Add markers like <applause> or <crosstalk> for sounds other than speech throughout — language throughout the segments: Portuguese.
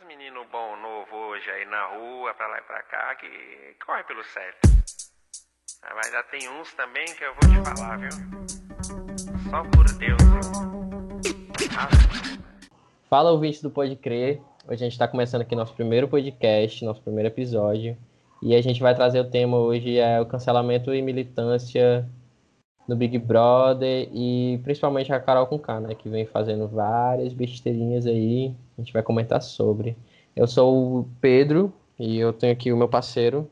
os meninos bom novo hoje aí na rua, pra lá e pra cá, que corre pelo certo. Ah, mas já tem uns também que eu vou te falar, viu? Só por Deus, viu? Fala, ouvinte do Pode Crer. Hoje a gente está começando aqui nosso primeiro podcast, nosso primeiro episódio. E a gente vai trazer o tema hoje é o cancelamento e militância no Big Brother e principalmente a Carol com K, né, que vem fazendo várias besteirinhas aí. A gente vai comentar sobre. Eu sou o Pedro e eu tenho aqui o meu parceiro.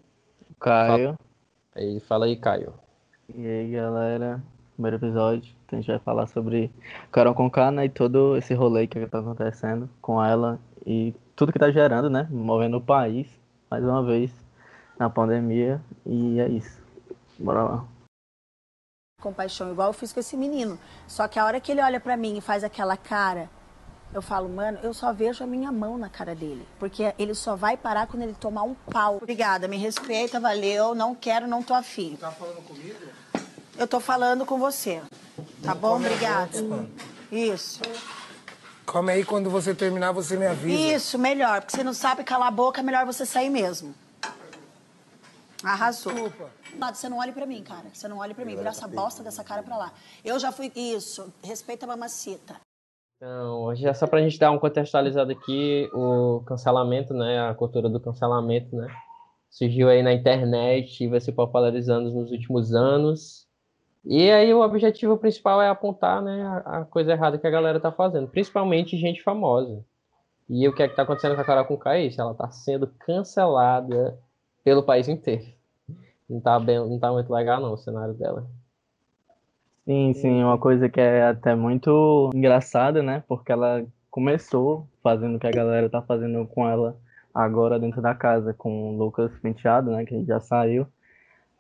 Caio. Aí, fala aí, Caio. E aí, galera. Primeiro episódio. A gente vai falar sobre Carol Conká, né? E todo esse rolê que tá acontecendo com ela e tudo que tá gerando, né? Movendo o país, mais uma vez, na pandemia. E é isso. Bora lá. Compaixão, igual eu fiz com esse menino. Só que a hora que ele olha pra mim e faz aquela cara, eu falo, mano, eu só vejo a minha mão na cara dele. Porque ele só vai parar quando ele tomar um pau. Obrigada, me respeita, valeu. Não quero, não tô afim. Tá falando comigo? Eu tô falando com você. Tá bom? come a Obrigada. Isso. Come aí, quando você terminar, você me avisa. Isso, melhor. Porque você não sabe calar a boca, é melhor você sair mesmo. Arrasou. Desculpa. Você não olhe pra mim, cara. Você não olhe pra mim. Vira essa bosta dessa cara pra lá. Eu já fui. Isso. Respeita a mamacita. Então, hoje é só pra gente dar um contextualizado aqui, o cancelamento, né, a cultura do cancelamento, né, surgiu aí na internet e vai se popularizando nos últimos anos. E aí o objetivo principal é apontar, né, a, coisa errada que a galera tá fazendo, principalmente gente famosa. E o que é que tá acontecendo com a Carol Conká é isso, ela tá sendo cancelada pelo país inteiro. Não tá, bem, não tá muito legal não o cenário dela. Sim, sim, uma coisa que é até muito engraçada, né? Porque ela começou fazendo o que a galera tá fazendo com ela agora dentro da casa, com o Lucas Penteado, né? Que já saiu.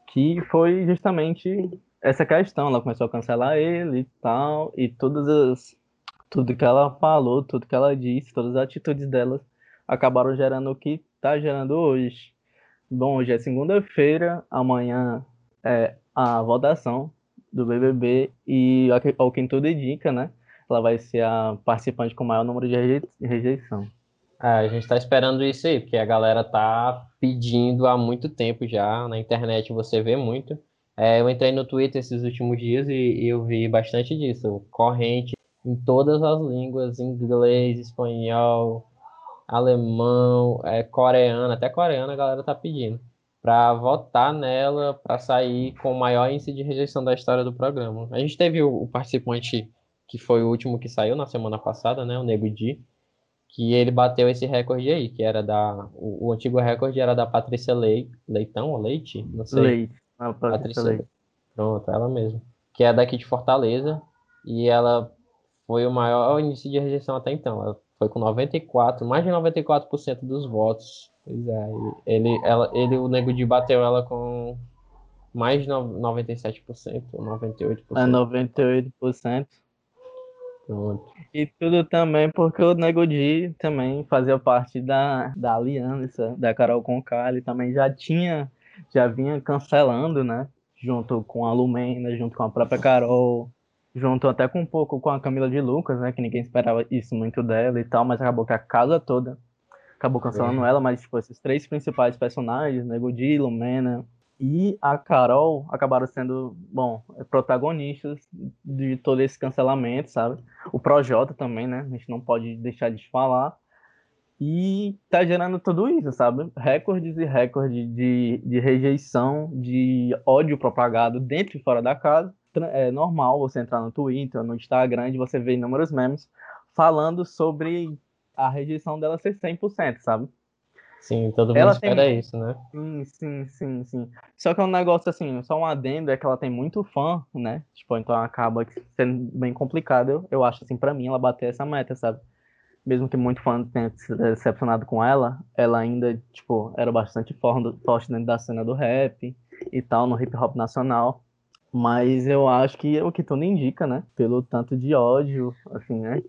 Que foi justamente essa questão. Ela começou a cancelar ele e tal, e todas as. Tudo que ela falou, tudo que ela disse, todas as atitudes dela acabaram gerando o que tá gerando hoje. Bom, hoje é segunda-feira, amanhã é a votação do BBB e ao que- tudo indica, né? Ela vai ser a participante com o maior número de reje- rejeição. É, a gente tá esperando isso aí, porque a galera tá pedindo há muito tempo já. Na internet você vê muito. É, eu entrei no Twitter esses últimos dias e, e eu vi bastante disso. Corrente em todas as línguas, inglês, espanhol, alemão, é, coreano, até coreano a galera tá pedindo. Pra votar nela, pra sair com o maior índice de rejeição da história do programa. A gente teve o, o participante que foi o último que saiu na semana passada, né? O Nego Di que ele bateu esse recorde aí, que era da. O, o antigo recorde era da Patrícia Lei, Leitão ou Leite? Não sei. Leite. A Patrícia Patrícia Leite. Leite. Pronto, ela mesma. Que é daqui de Fortaleza. E ela foi o maior índice de rejeição até então. Ela foi com 94, mais de 94% dos votos. Pois é. Ele, ela, ele, o Nego Di bateu ela com mais de no- 97%, ou 98%. É 98%. Pronto. E tudo também porque o Nego Di também fazia parte da, da aliança da Carol Conká. Ele também já tinha, já vinha cancelando, né? Junto com a Lumena, junto com a própria Carol, junto até com um pouco com a Camila de Lucas, né? Que ninguém esperava isso muito dela e tal, mas acabou que a casa toda acabou cancelando ela, mas tipo, esses três principais personagens, Nego Di, Lumena e a Carol acabaram sendo, bom, protagonistas de todo esse cancelamento, sabe? O Projota também, né? A gente não pode deixar de falar. E tá gerando tudo isso, sabe? Recordes e recordes de, de rejeição, de ódio propagado dentro e fora da casa. É normal você entrar no Twitter, no Instagram, e você ver inúmeros memes falando sobre a rejeição dela ser 100%, sabe? Sim, todo mundo Ela tem espera muito- isso, né? Sim, sim, sim, sim. Só que é um negócio assim, só um adendo é que ela tem muito fã, né? Tipo, então acaba sendo bem complicado, eu, eu acho assim, pra mim, ela bater essa meta, sabe? Mesmo que muito fã tenha se decepcionado com ela, ela ainda, tipo, era bastante forte forte dentro da cena do rap e tal, no hip hop nacional. Mas eu acho que é o que tudo indica, né? Pelo tanto de ódio, assim, né?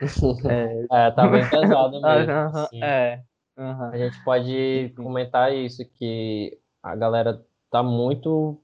<laughs> É, É, tá bem pesado <laughs> mesmo. aham, sim. é. A gente pode comentar isso, que a galera tá muito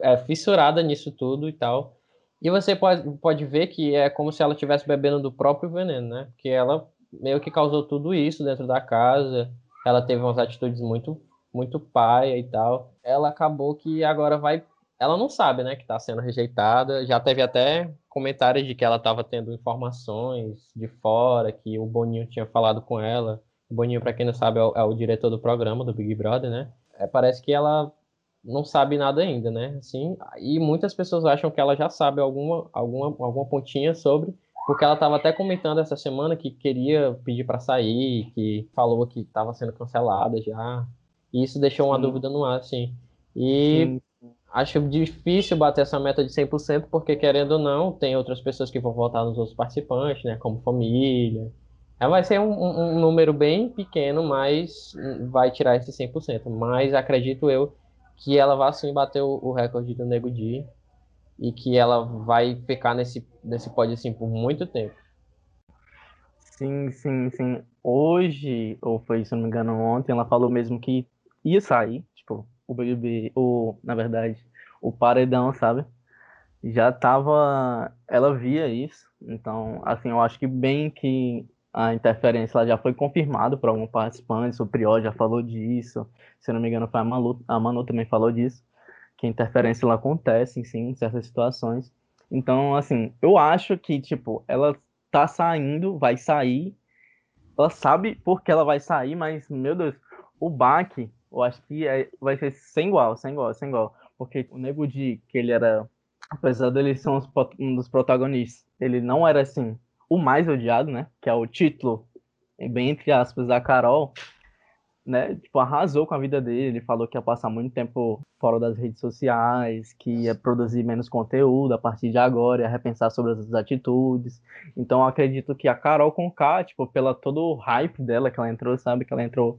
é, fissurada nisso tudo e tal. E você pode, pode ver que é como se ela estivesse bebendo do próprio veneno, né? Porque ela meio que causou tudo isso dentro da casa. Ela teve umas atitudes muito, muito paia e tal. Ela acabou que agora vai. Ela não sabe, né, que está sendo rejeitada. Já teve até comentários de que ela estava tendo informações de fora, que o Boninho tinha falado com ela. O Boninho, para quem não sabe, é o, é o, diretor do programa do Big Brother, né? É, parece que ela não sabe nada ainda, né? Assim, e muitas pessoas acham que ela já sabe alguma, alguma, alguma pontinha sobre, porque ela estava até comentando essa semana que queria pedir para sair, que falou que estava sendo cancelada já. E isso deixou uma Sim. dúvida no ar, assim. E Sim. Acho difícil bater essa meta de 100%, porque querendo ou não, tem outras pessoas que vão votar nos outros participantes, né? Como família. É, vai ser um, um, número bem pequeno, mas vai tirar esse 100%. Mas acredito eu que ela vai sim bater o, o recorde do Nego Di e que ela vai ficar nesse, nesse pódio assim por muito tempo. Sim, sim, sim. Hoje, ou foi, se não me engano, ontem, ela falou mesmo que ia sair, o BBB, ou, na verdade, o paredão, sabe? Já tava. Ela via isso. Então, assim, eu acho que bem que a interferência já foi confirmada por algum participante, o Prior já falou disso, se não me engano foi a Manu, a Manu também falou disso, que a interferência lá acontece, sim, em certas situações. Então, assim, eu acho que, tipo, ela tá saindo, vai sair, ela sabe porque ela vai sair, mas, meu Deus, o baque, eu acho que é, vai ser sem igual, sem igual, sem igual. Porque o Nego Di, que ele era, apesar dele ser um dos protagonistas, ele não era, assim, o mais odiado, né? Que é o título, bem entre aspas, da Carol, né? Tipo, arrasou com a vida dele. Ele falou que ia passar muito tempo fora das redes sociais, que ia produzir menos conteúdo a partir de agora, ia repensar sobre as atitudes. Então, acredito que a Carol com K, tipo, pela todo o hype dela que ela entrou, sabe? Que ela entrou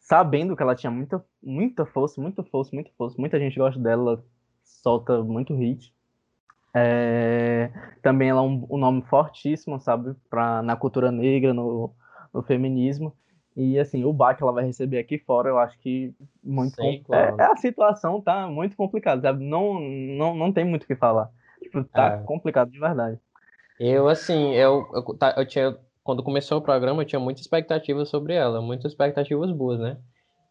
sabendo que ela tinha muita, muita força, muita força, muita força. Muita gente gosta dela, solta muito hit. É, também ela é um, um, nome fortíssimo, sabe, pra, na cultura negra, no, no feminismo. E assim, o baque ela vai receber aqui fora, eu acho que muito Sim, claro. é, é, a situação tá muito complicada, sabe? Não, não, não tem muito o que falar. Tipo, tá é. complicado de verdade. Eu assim, eu, eu, tá, eu tinha quando começou o programa, eu tinha muita expectativa sobre ela, muitas expectativas boas, né?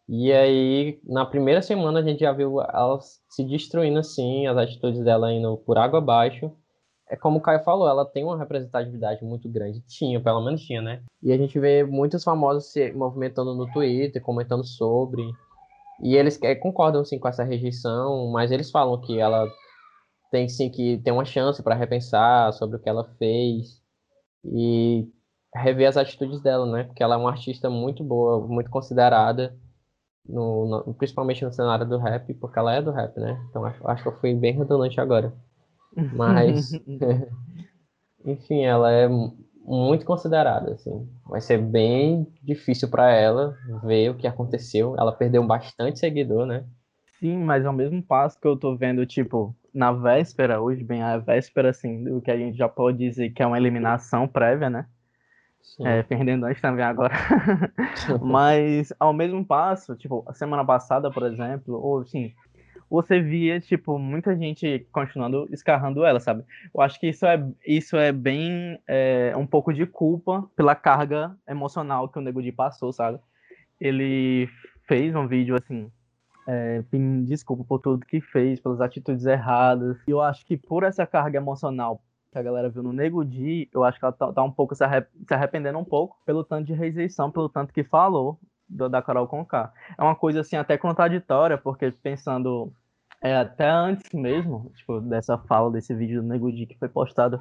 E aí, na primeira semana, a gente já viu ela se destruindo assim, as atitudes dela indo por água abaixo. É como o Caio falou, ela tem uma representatividade muito grande. Tinha, pelo menos tinha, né? E a gente vê muitos famosos se movimentando no Twitter, comentando sobre. E eles é, concordam sim com essa rejeição, mas eles falam que ela tem sim que ter uma chance para repensar sobre o que ela fez e rever as atitudes dela, né? Porque ela é uma artista muito boa, muito considerada no, no, principalmente no cenário do rap, porque ela é do rap, né? Então acho, acho que eu fui bem redundante agora. Mas, <laughs> <laughs> enfim, ela é muito considerada, assim. Vai ser bem difícil para ela ver o que aconteceu. Ela perdeu bastante seguidor, né? Sim, mas ao mesmo passo que eu tô vendo, tipo, na véspera, hoje, bem a véspera, assim, do que a gente já pode dizer que é uma eliminação prévia, né? É, perdendões também agora. <laughs> Mas, ao mesmo passo, tipo, a semana passada, por exemplo, ou assim, você via, tipo, muita gente continuando escarrando ela, sabe? Eu acho que isso é, isso é bem é, um pouco de culpa pela carga emocional que o Nego Di passou, sabe? Ele fez um vídeo assim, é, pedindo desculpa por tudo que fez, pelas atitudes erradas. E eu acho que por essa carga emocional que a galera viu no Nego Di, eu acho que ela tá, tá um pouco se, arrep se, arrependendo um pouco pelo tanto de rejeição, pelo tanto que falou do, da Carol Conká. É uma coisa assim até contraditória, porque pensando é, até antes mesmo, tipo, dessa fala desse vídeo do Nego Di que foi postado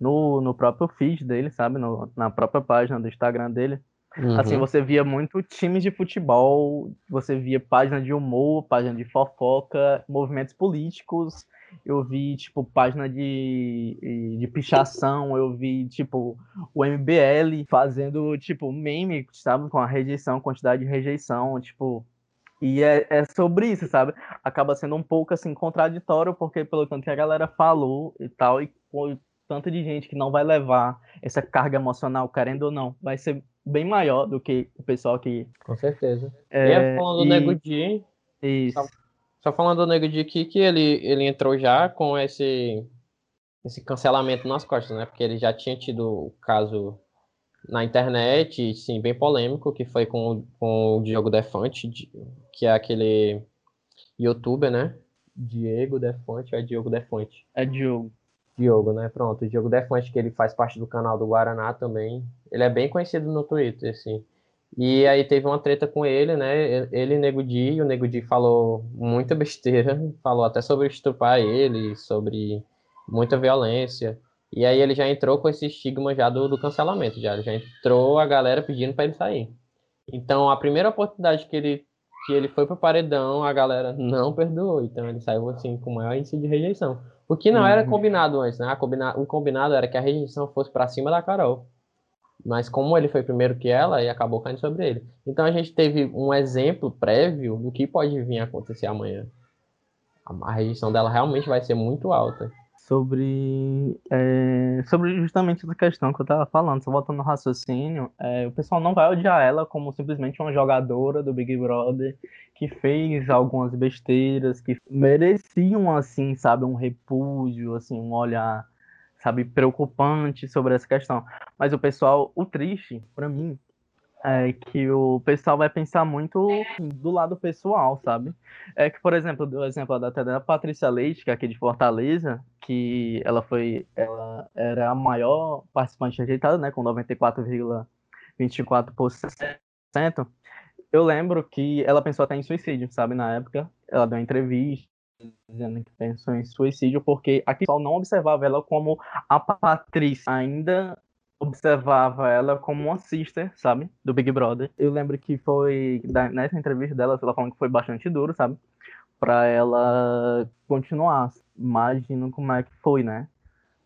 no, no próprio feed dele, sabe, no, na própria página do Instagram dele. Uhum. Assim, você via muito times de futebol, você via página de humor, página de fofoca, movimentos políticos, eu vi, tipo, página de, de pichação, eu vi, tipo, o MBL fazendo, tipo, meme, sabe, com a rejeição, quantidade de rejeição, tipo, e é, é sobre isso, sabe? Acaba sendo um pouco, assim, contraditório, porque pelo tanto que a galera falou e tal, e com tanto de gente que não vai levar essa carga emocional, querendo ou não, vai ser bem maior do que o pessoal que... Com certeza. É, e falando do Nego Di... Isso. Só falando do Nego de aqui que ele, ele entrou já com esse, esse cancelamento nas costas, né? Porque ele já tinha tido o caso na internet, sim, bem polêmico, que foi com, com o Diogo Defante, que é aquele youtuber, né? Diego Defante, é Diogo Defante? É Diogo. Diogo, né? Pronto, o Diogo Defante, que ele faz parte do canal do Guaraná também. Ele é bem conhecido no Twitter, assim. E aí teve uma treta com ele, né? Ele e Nego Di, e o Nego Di falou muita besteira, <laughs> falou até sobre estuprar ele, sobre muita violência. E aí ele já entrou com esse estigma já do, do cancelamento, já. já entrou a galera pedindo para ele sair. Então, a primeira oportunidade que ele, que ele foi pro paredão, a galera não perdoou. Então, ele saiu assim com maior índice de rejeição. O que não uhum. era combinado antes, né? Combina... O combinado era que a rejeição fosse para cima da Carol. Mas como ele foi primeiro que ela, e acabou caindo sobre ele. Então a gente teve um exemplo prévio do que pode vir a acontecer amanhã. A rejeição dela realmente vai ser muito alta sobre, é, sobre justamente essa questão que eu estava falando, só voltando no raciocínio, é, o pessoal não vai odiar ela como simplesmente uma jogadora do Big Brother que fez algumas besteiras que mereciam, assim, sabe, um repúdio, assim, um olhar, sabe, preocupante sobre essa questão. Mas o pessoal, o triste, para mim, é que o pessoal vai pensar muito do lado pessoal, sabe? É que, por exemplo, do exemplo da, da Patrícia Leite, que é aqui de Fortaleza, que ela foi, ela era a maior participante rejeitada, né, com 94,24%. Eu lembro que ela pensou até em suicídio, sabe? Na época, ela deu uma entrevista dizendo que pensou em suicídio porque aqui só não observava ela como a Patrícia ainda observava ela como uma sister, sabe? Do Big Brother. Eu lembro que foi nessa entrevista dela, ela falando que foi bastante duro, sabe? Pra ela continuar. Imagino como é que foi, né?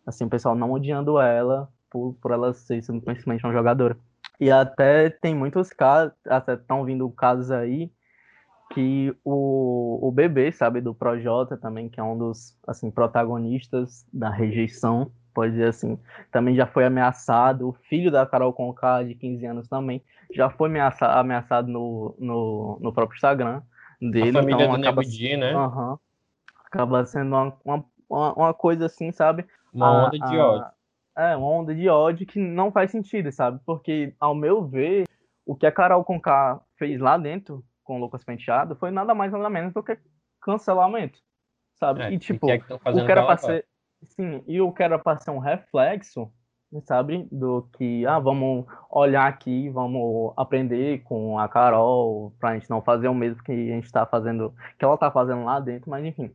Assim, o pessoal não odiando ela por, por ela ser simplesmente uma jogadora. E até tem muitos casos, até estão vindo casos aí que o, o bebê, sabe, do Projota também, que é um dos, assim, protagonistas da rejeição, pode dizer assim, também já foi ameaçado. O filho da Carol Conká, de 15 anos, também já foi ameaçado, ameaçado no, no, no próprio Instagram dele. A família então, do acaba, né? Uh -huh, acaba sendo uma, uma, uma, coisa assim, sabe? Uma onda a, de ódio. A, é, uma onda de ódio que não faz sentido, sabe? Porque, ao meu ver, o que a Carol Conká fez lá dentro com o Lucas Penteado foi nada mais nada menos do que cancelamento, sabe? É, e, tipo, que é que o que era pra ser Sim, e eu quero passar um reflexo, sabe, do que, ah, vamos olhar aqui, vamos aprender com a Carol, pra gente não fazer o mesmo que a gente tá fazendo, que ela tá fazendo lá dentro, mas enfim.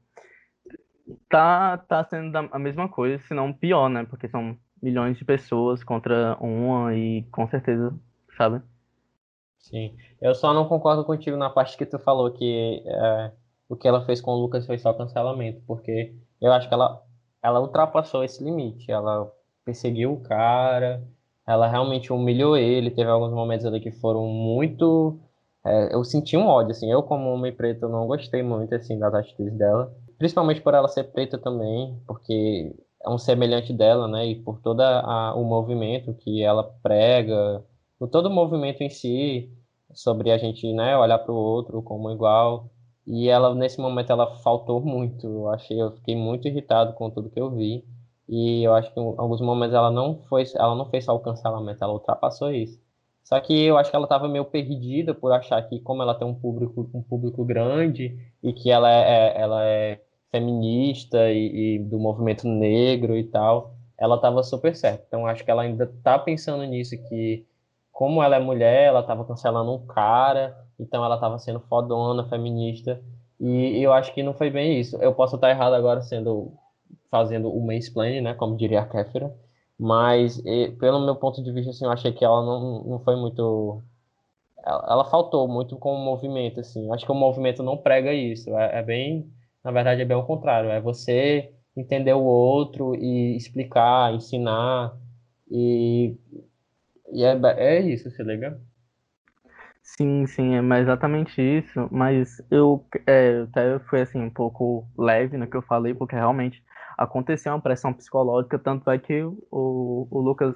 Tá, tá sendo a mesma coisa, se não pior, né? Porque são milhões de pessoas contra uma e com certeza, sabe? Sim. Eu só não concordo contigo na parte que tu falou que é, o que ela fez com o Lucas foi só cancelamento, porque eu acho que ela ela ultrapassou esse limite. Ela perseguiu o cara, ela realmente humilhou ele. Teve alguns momentos ali que foram muito. É, eu senti um ódio, assim. Eu, como homem preto, não gostei muito, assim, das atitudes dela. Principalmente por ela ser preta também, porque é um semelhante dela, né? E por todo o movimento que ela prega, por todo o movimento em si, sobre a gente, né, olhar para o outro como igual. E ela, nesse momento, ela faltou muito. Eu achei, eu fiquei muito irritado com tudo que eu vi. E eu acho que em alguns momentos ela não foi, ela não fez só o cancelamento, ela ultrapassou isso. Só que eu acho que ela estava meio perdida por achar que como ela tem um público, um público grande e que ela é, ela é feminista e, e do movimento negro e tal, ela estava super certa. Então acho que ela ainda está pensando nisso que como ela é mulher, ela estava cancelando um cara então ela estava sendo fodona, feminista, e eu acho que não foi bem isso. Eu posso estar errado agora sendo fazendo o mansplaining, né, como diria a Kéfera, mas e, pelo meu ponto de vista, assim, eu achei que ela não, não foi muito... Ela, ela faltou muito com o movimento, assim. Eu acho que o movimento não prega isso. É, é bem... Na verdade, é bem o contrário. É você entender o outro e explicar, ensinar, e, e é, é isso, se liga? Sim, sim, é exatamente isso, mas eu é, até fui assim um pouco leve no que eu falei, porque realmente aconteceu uma pressão psicológica, tanto é que o, o Lucas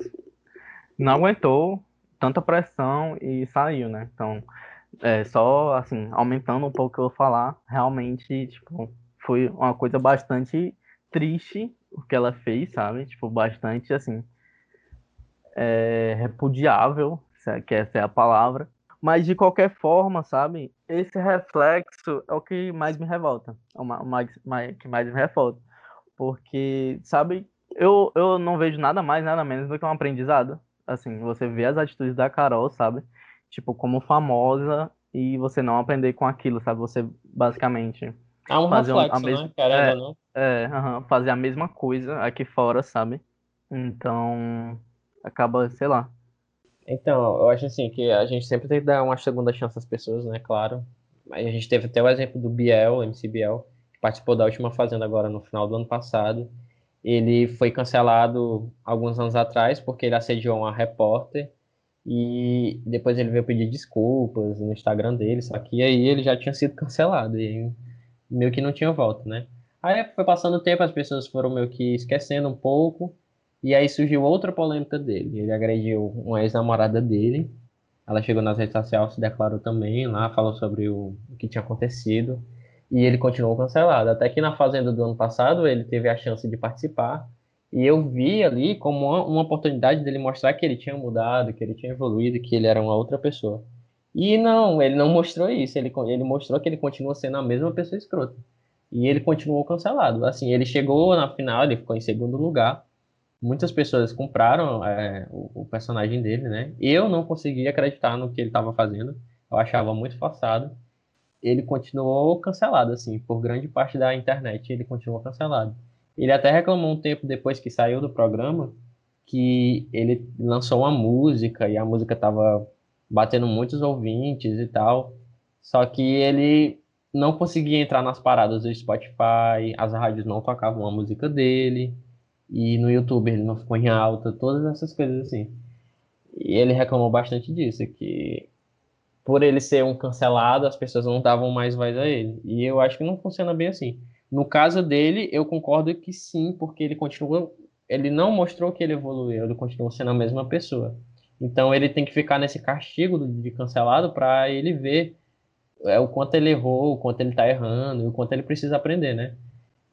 não aguentou tanta pressão e saiu, né? Então, é, só assim, aumentando um pouco o que eu vou falar, realmente, tipo, foi uma coisa bastante triste o que ela fez, sabe? Tipo, bastante assim, é, repudiável, é, que essa é a palavra. Mas de qualquer forma, sabe, esse reflexo é o que mais me revolta, é o mais, mais, que mais me revolta. Porque, sabe, eu, eu não vejo nada mais, nada menos do que um aprendizado. Assim, você vê as atitudes da Carol, sabe? Tipo, como famosa e você não aprender com aquilo, sabe? Você basicamente. É um fazer reflexo, um, a mesma, né? Querendo é, não. É, uhum, fazer a mesma coisa aqui fora, sabe? Então, acaba, sei lá. Então, eu acho assim que a gente sempre tem que dar uma segunda chance às pessoas, né? Claro. A gente teve até o exemplo do Biel, MC Biel, que participou da última Fazenda agora no final do ano passado. Ele foi cancelado alguns anos atrás porque ele assediou uma repórter e depois ele veio pedir desculpas no Instagram dele, só que aí ele já tinha sido cancelado e meio que não tinha volta, né? Aí foi passando o tempo, as pessoas foram meio que esquecendo um pouco e aí surgiu outra polêmica dele. Ele agrediu uma ex-namorada dele. Ela chegou nas redes sociais, se declarou também lá, falou sobre o, o que tinha acontecido. E ele continuou cancelado. Até que na Fazenda do ano passado ele teve a chance de participar. E eu vi ali como uma, uma oportunidade dele mostrar que ele tinha mudado, que ele tinha evoluído, que ele era uma outra pessoa. E não, ele não mostrou isso. Ele, ele mostrou que ele continua sendo a mesma pessoa escrota. E ele continuou cancelado. Assim, ele chegou na final, ele ficou em segundo lugar muitas pessoas compraram é, o, o, personagem dele, né? Eu não conseguia acreditar no que ele estava fazendo. Eu achava muito forçado. Ele continuou cancelado, assim, por grande parte da internet, ele continuou cancelado. Ele até reclamou um tempo depois que saiu do programa que ele lançou uma música e a música estava batendo muitos ouvintes e tal. Só que ele não conseguia entrar nas paradas do Spotify, as rádios não tocavam a música dele e no YouTube ele não ficou em alta, todas essas coisas assim. E ele reclamou bastante disso, que por ele ser um cancelado, as pessoas não davam mais voz a ele. E eu acho que não funciona bem assim. No caso dele, eu concordo que sim, porque ele continua, ele não mostrou que ele evoluiu, ele continua sendo a mesma pessoa. Então ele tem que ficar nesse castigo de cancelado para ele ver é, o quanto ele errou, o quanto ele está errando, o quanto ele precisa aprender, né?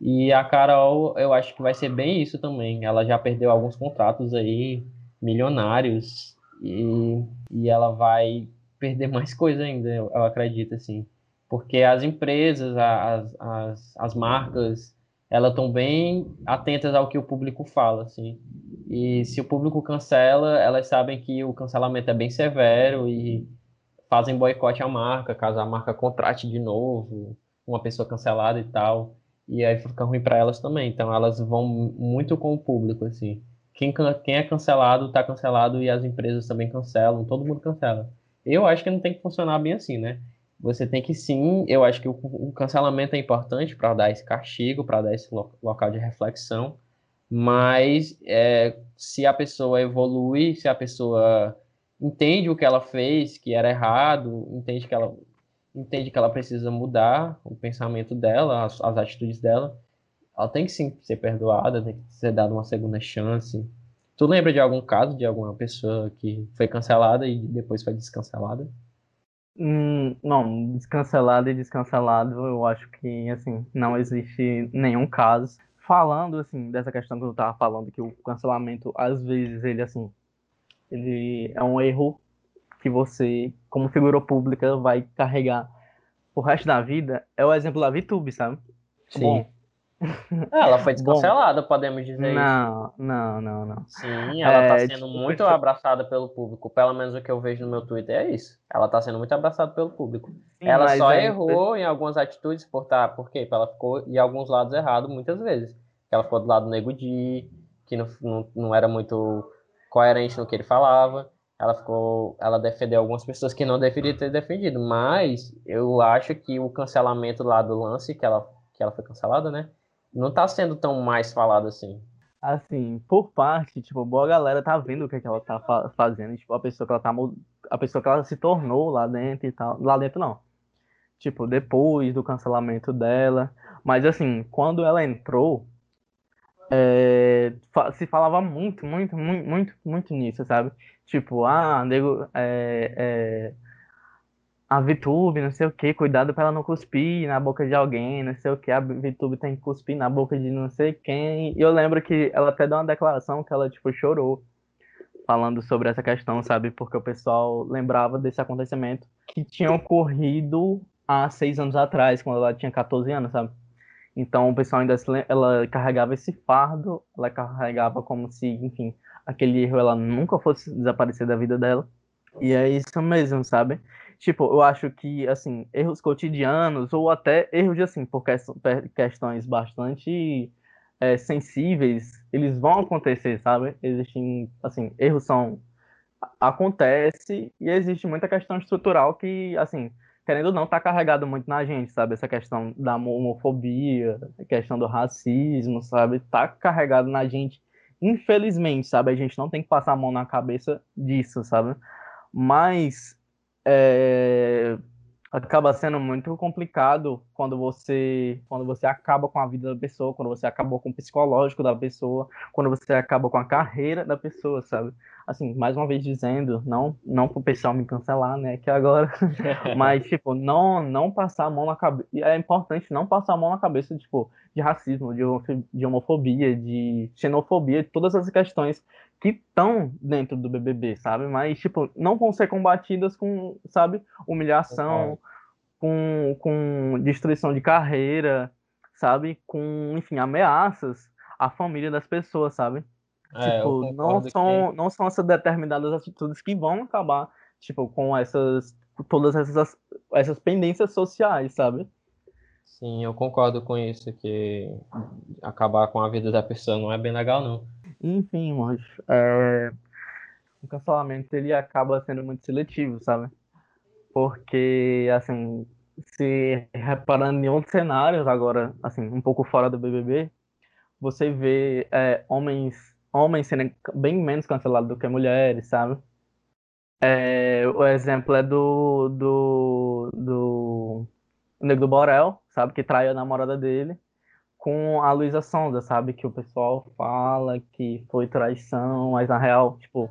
E a Carol, eu acho que vai ser bem isso também. Ela já perdeu alguns contratos aí, milionários, e, e ela vai perder <laughs> mais coisa ainda, eu, eu acredito, assim. Porque as empresas, as, as, as marcas, elas estão bem atentas ao que o público fala, assim. E se o público cancela, elas sabem que o cancelamento é bem severo e fazem boicote à marca, caso a marca contrate de novo uma pessoa cancelada e tal e aí fica ruim para elas também. Então elas vão muito com o público, assim. Quem, quem é cancelado, tá cancelado e as empresas também cancelam, todo mundo cancela. Eu acho que não tem que funcionar bem assim, né? Você tem que sim, eu acho que o, o cancelamento é importante para dar esse castigo, para dar esse lo, local de reflexão, mas é, se a pessoa evolui, se a pessoa entende o que ela fez, que era errado, entende que ela entende que ela precisa mudar o pensamento dela, as, as atitudes dela, ela tem que sim ser perdoada, tem que ser dada uma segunda chance. Tu lembra de algum caso de alguma pessoa que foi cancelada e depois foi descancelada? Hum, não, descancelado e descancelado, eu acho que assim não existe nenhum caso. Falando assim dessa questão que eu tava falando que o cancelamento às vezes ele assim ele é um erro que você, como figura pública, vai carregar o resto da vida é o exemplo da VTube, sabe? Sim. Bom, <laughs> ela foi descancelada, Bom, podemos dizer não, isso. Não, não, não, Sim, ela está é, sendo tipo, muito abraçada pelo público. Pelo menos o que eu vejo no meu Twitter é isso. Ela está sendo muito abraçada pelo público. Sim, ela só é... errou em algumas atitudes por tá, por quê? Porque ela ficou em alguns lados errados muitas vezes. Ela ficou do lado do Nego Di, que não, não, não era muito coerente no que ele falava ela ficou, ela defendeu algumas pessoas que não deveria ter defendido, mas eu acho que o cancelamento lá do lance que ela que ela foi cancelada, né? Não tá sendo tão mais falado assim. Assim, por parte, tipo, boa galera tá vendo o que, é que ela tá fa fazendo, tipo, a pessoa que ela tá a pessoa que ela se tornou lá dentro e tal. Lá dentro não. Tipo, depois do cancelamento dela, mas assim, quando ela entrou, é, se falava muito, muito, muito, muito, muito nisso, sabe? Tipo, ah, nego, é, é, a VTube, não sei o que, cuidado pra ela não cuspir na boca de alguém, não sei o que, a VTube tem que cuspir na boca de não sei quem. E eu lembro que ela até deu uma declaração que ela, tipo, chorou, falando sobre essa questão, sabe? Porque o pessoal lembrava desse acontecimento que tinha ocorrido há seis anos atrás, quando ela tinha 14 anos, sabe? Então o pessoal ainda se, ela carregava esse fardo, ela carregava como se, enfim, aquele erro ela nunca fosse desaparecer da vida dela. E é isso mesmo, sabe? Tipo, eu acho que, assim, erros cotidianos ou até erros de, assim, por questões bastante é, sensíveis, eles vão acontecer, sabe? Existem, assim, erros são... Acontece e existe muita questão estrutural que, assim, querendo ou não, tá carregado muito na gente, sabe? Essa questão da homofobia, a questão do racismo, sabe? Tá carregado na gente, infelizmente, sabe? A gente não tem que passar a mão na cabeça disso, sabe? Mas é, acaba sendo muito complicado quando você quando você acaba com a vida da pessoa, quando você acabou com o psicológico da pessoa, quando você acaba com a carreira da pessoa, sabe? Assim, mais uma vez dizendo, não não pro pessoal me cancelar, né, que agora, <laughs> mas tipo, não não passar a mão na cabeça, é importante não passar a mão na cabeça, tipo, de racismo, de, de homofobia, de xenofobia, de todas essas questões que estão dentro do BBB, sabe? Mas, tipo, não vão ser combatidas com, sabe, humilhação, com, com destruição de carreira, sabe? Com, enfim, ameaças à família das pessoas, sabe? É, tipo, não são, que... não são essas determinadas atitudes que vão acabar, tipo, com essas, todas essas, essas pendências sociais, sabe? Sim, eu concordo com isso, que acabar com a vida da pessoa não é bem legal, não. Enfim, mas é, o cancelamento ele acaba sendo muito seletivo, sabe? Porque, assim, se reparando em outros cenários agora, assim, um pouco fora do BBB, você vê é, homens, homens sendo bem menos cancelados do que mulheres, sabe? É, o exemplo é do, do, do Nego do Borel, sabe? Que traiu a namorada dele com a Luísa Sonza, sabe? Que o pessoal fala que foi traição, mas na real, tipo,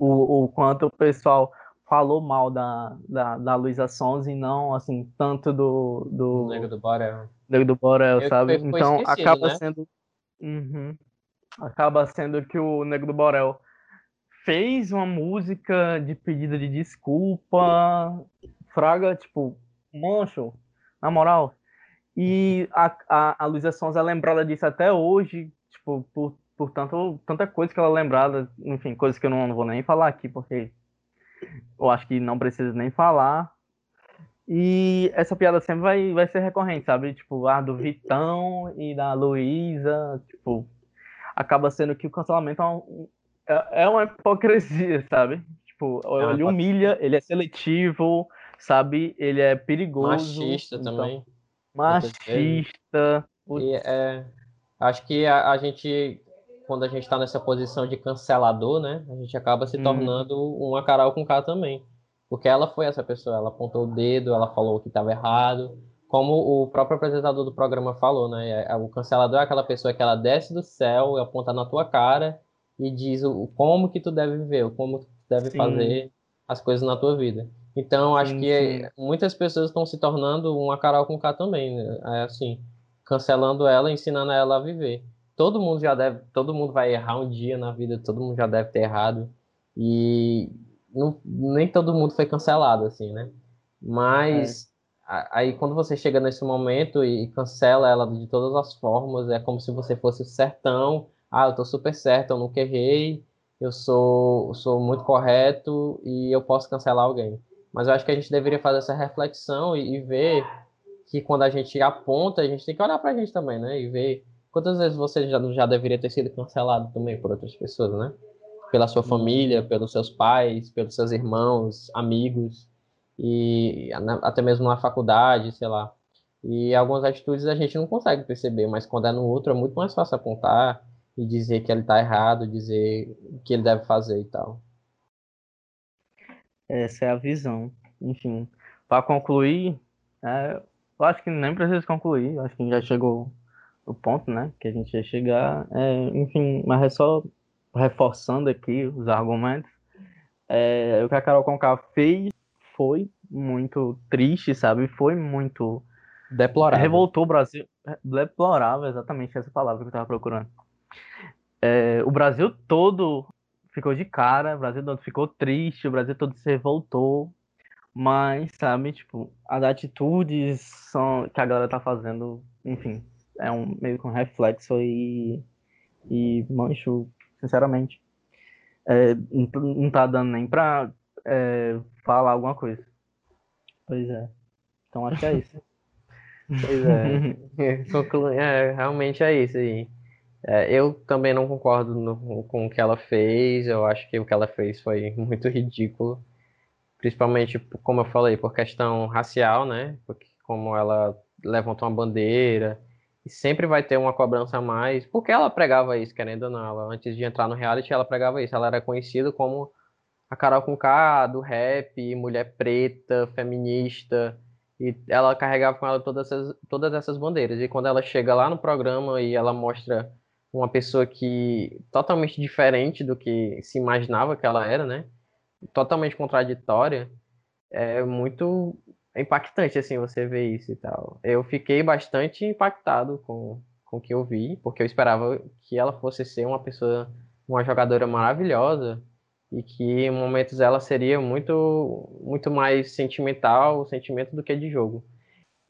o, o quanto o pessoal falou mal da, da, da Luísa Sonza e não, assim, tanto do... do Nego do Borel. Nego do Borel, Eu sabe? Então, acaba né? sendo... Uhum, acaba sendo que o Nego do Borel fez uma música de pedida de desculpa, fraga, tipo, mancho, na moral, e a, a, a Luísa Sonza é lembrada disso até hoje, tipo, por, por tanto, tanta coisa que ela é lembrada, enfim, coisas que eu não, não vou nem falar aqui, porque eu acho que não precisa nem falar. E essa piada sempre vai, vai ser recorrente, sabe? Tipo, a do Vitão e da Luísa, tipo, acaba sendo que o cancelamento é, um, é, é uma hipocrisia, sabe? Tipo, é ele humilha, ele é seletivo, sabe? Ele é perigoso. Machista então... também machista. E, é, acho que a, a, gente, quando a gente está nessa posição de cancelador, né, a gente acaba se uhum. tornando hum. uma Carol com K também. Porque ela foi essa pessoa, ela apontou o dedo, ela falou que estava errado. Como o próprio apresentador do programa falou, né? É, é, o cancelador é aquela pessoa que ela desce do céu e aponta na tua cara e diz o, como que tu deve viver, o como tu deve Sim. fazer as coisas na tua vida. Então, acho sim, que sim. muitas pessoas estão se tornando uma Carol com K também, né? É assim, cancelando ela, ensinando ela a viver. Todo mundo já deve, todo mundo vai errar um dia na vida, todo mundo já deve ter errado. E não, nem todo mundo foi cancelado, assim, né? Mas é. aí quando você chega nesse momento e cancela ela de todas as formas, é como se você fosse o sertão. Ah, eu tô super certo, eu nunca errei, eu sou, sou muito correto e eu posso cancelar alguém. Mas eu acho que a gente deveria fazer essa reflexão e, e ver que quando a gente aponta, a gente tem que olhar para a gente também, né? E ver quantas vezes você já, já deveria ter sido cancelado também por outras pessoas, né? Pela sua uhum. família, pelos seus pais, pelos seus irmãos, amigos, e até mesmo na faculdade, sei lá. E algumas atitudes a gente não consegue perceber, mas quando é no outro é muito mais fácil apontar e dizer que ele está errado, dizer o que ele deve fazer e tal. Essa é a visão. Enfim, para concluir, é, eu acho que nem precisa concluir, acho que já chegou o ponto, né, que a gente ia chegar. É, enfim, mas é só reforçando aqui os argumentos. É, o que a Carol Conká fez foi muito triste, sabe? Foi muito deplorável. Revoltou o Brasil. Deplorável, exatamente essa palavra que eu estava procurando. É, o Brasil todo ficou de cara, o Brasil todo ficou triste, o Brasil todo se revoltou. Mas, sabe, tipo, as atitudes são, que a galera tá fazendo, enfim, é um meio que um reflexo e, e mancho, sinceramente. É, não tá dando nem pra é, falar alguma coisa. Pois é. Então acho que é isso. <laughs> pois é. <laughs> é. Realmente é isso aí. É, eu também não concordo no, com o que ela fez. Eu acho que o que ela fez foi <laughs> muito ridículo. Principalmente, como eu falei, por questão racial, né? Porque como ela levantou uma bandeira e sempre vai ter uma cobrança a mais. Porque ela pregava isso, querendo ou não. Ela, antes de entrar no reality, ela pregava isso. Ela era conhecida como a Carol com K do rap, mulher preta, feminista, e ela carregava com ela todas essas, todas essas bandeiras. E quando ela chega lá no programa e ela mostra uma pessoa que totalmente diferente do que se imaginava que ela era, né? Totalmente contraditória, é muito impactante assim você ver isso e tal. Eu fiquei bastante impactado com com o que eu vi, porque eu esperava que ela fosse ser uma pessoa, uma jogadora maravilhosa, e que em momentos ela seria muito muito mais sentimental, sentimento do que de jogo.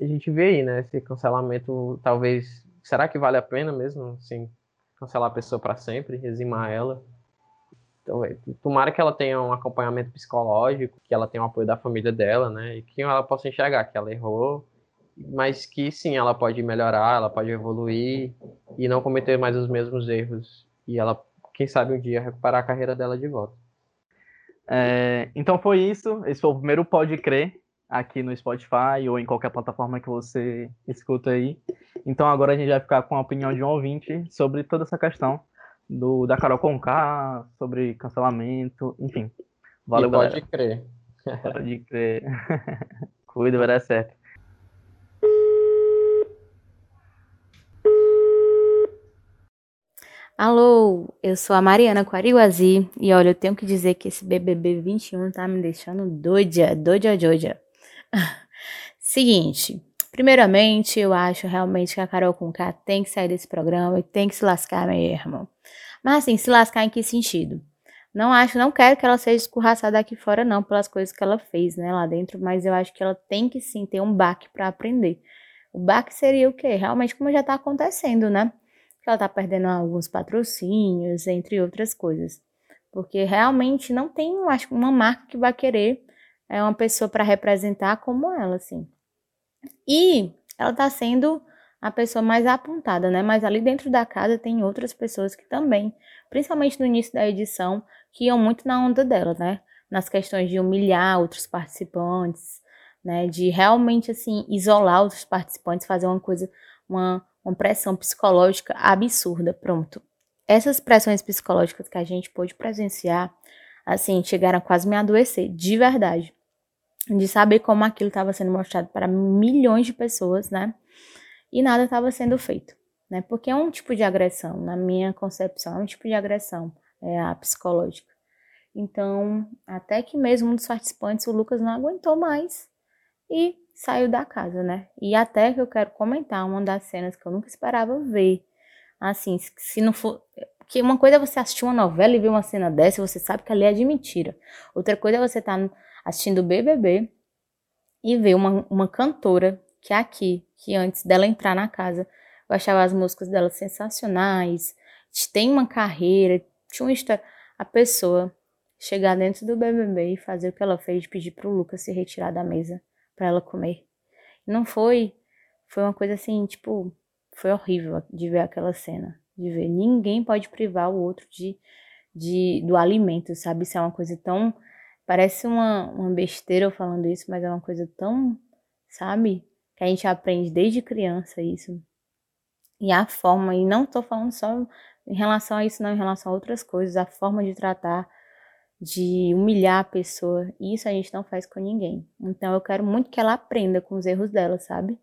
A gente vê aí, né, esse cancelamento, talvez, será que vale a pena mesmo, assim, cancelar a pessoa para sempre, eximar ela? Então, tomara que ela tenha um acompanhamento psicológico, que ela tenha o apoio da família dela, né, e que ela possa enxergar que ela errou, mas que sim, ela pode melhorar, ela pode evoluir e não cometer mais os mesmos erros e ela, quem sabe um dia recuperar a carreira dela de volta. É, então foi isso. Esse foi o primeiro Pode Crer aqui no Spotify ou em qualquer plataforma que você escuta aí. Então agora a gente vai ficar com a opinião de um ouvinte sobre toda essa questão do, da Carol Conká, sobre cancelamento, enfim. Valeu, e pode galera. crer. Pode crer. <laughs> Cuida, vai dar certo. Alô, eu sou a Mariana Quariwazi e olha, eu tenho que dizer que esse BBB 21 tá me deixando doida, doida, doida. Seguinte, primeiramente, eu acho realmente que a Carol Conká tem que sair desse programa e tem que se lascar mesmo. Mas assim, se lascar em que sentido? Não acho, não quero que ela seja escorraçada aqui fora não, pelas coisas que ela fez, né, lá dentro, mas eu acho que ela tem que sim ter um baque para aprender. O baque seria o quê? Realmente como já tá acontecendo, né? que ela está perdendo alguns patrocínios, entre outras coisas. Porque realmente não tem, acho, uma marca que vai querer é, uma pessoa para representar como ela, assim. E ela está sendo a pessoa mais apontada, né? Mas ali dentro da casa tem outras pessoas que também, principalmente no início da edição, que iam muito na onda dela, né? Nas questões de humilhar outros participantes, né? De realmente, assim, isolar outros participantes, fazer uma coisa, uma, uma pressão psicológica absurda. Pronto. Essas pressões psicológicas que a gente pôde presenciar, assim, chegaram a quase me adoecer, de verdade. De saber como aquilo estava sendo mostrado para milhões de pessoas, né? E nada estava sendo feito, né? Porque é um tipo de agressão, na minha concepção, é um tipo de agressão é, a psicológica. Então, até que mesmo um dos participantes, o Lucas, não aguentou mais e saiu da casa, né? E até que eu quero comentar uma das cenas que eu nunca esperava ver. Assim, se não for. Que uma coisa é você assistir uma novela e ver uma cena dessa você sabe que ali é de mentira. Outra coisa é você estar tá assistindo o BBB e ver uma, uma cantora que aqui, que antes dela entrar na casa, eu achava as músicas dela sensacionais, tem uma carreira, tinha uma história. A pessoa chegar dentro do BBB e fazer o que ela fez, pedir pro Lucas se retirar da mesa para ela comer. Não foi, foi uma coisa assim, tipo, foi horrível de ver aquela cena, de ver ninguém pode privar o outro de, de do alimento, sabe? Isso é uma coisa tão parece uma, uma besteira eu falando isso, mas é uma coisa tão, sabe? Que a gente aprende desde criança isso. E a forma, e não tô falando só em relação a isso, não, em relação a outras coisas, a forma de tratar de humilhar a pessoa. Isso a gente não faz com ninguém. Então eu quero muito que ela aprenda com os erros dela, sabe?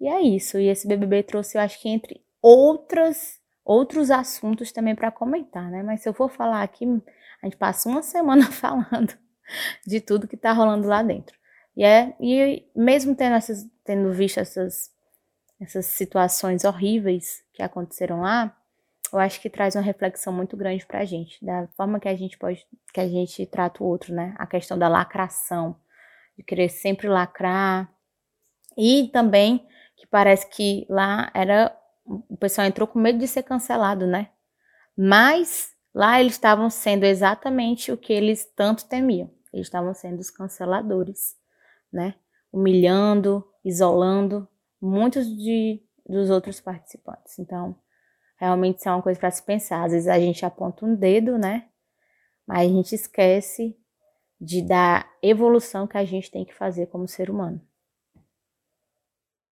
E é isso. E esse BBB trouxe, eu acho que entre outras outros assuntos também para comentar, né? Mas se eu for falar aqui, a gente passa uma semana <laughs> falando de tudo que tá rolando lá dentro. E é e mesmo tendo essas tendo visto essas essas situações horríveis que aconteceram lá, eu acho que traz uma reflexão muito grande pra gente, da forma que a gente pode, que a gente trata o outro, né? A questão da lacração, de querer sempre lacrar. E também que parece que lá era o pessoal entrou com medo de ser cancelado, né? Mas lá eles estavam sendo exatamente o que eles tanto temiam. Eles estavam sendo os canceladores, né? Humilhando, isolando muitos de, dos outros participantes. Então, realmente isso é uma coisa para se pensar. Às vezes a gente aponta um dedo, né? Mas a gente esquece de da evolução que a gente tem que fazer como ser humano.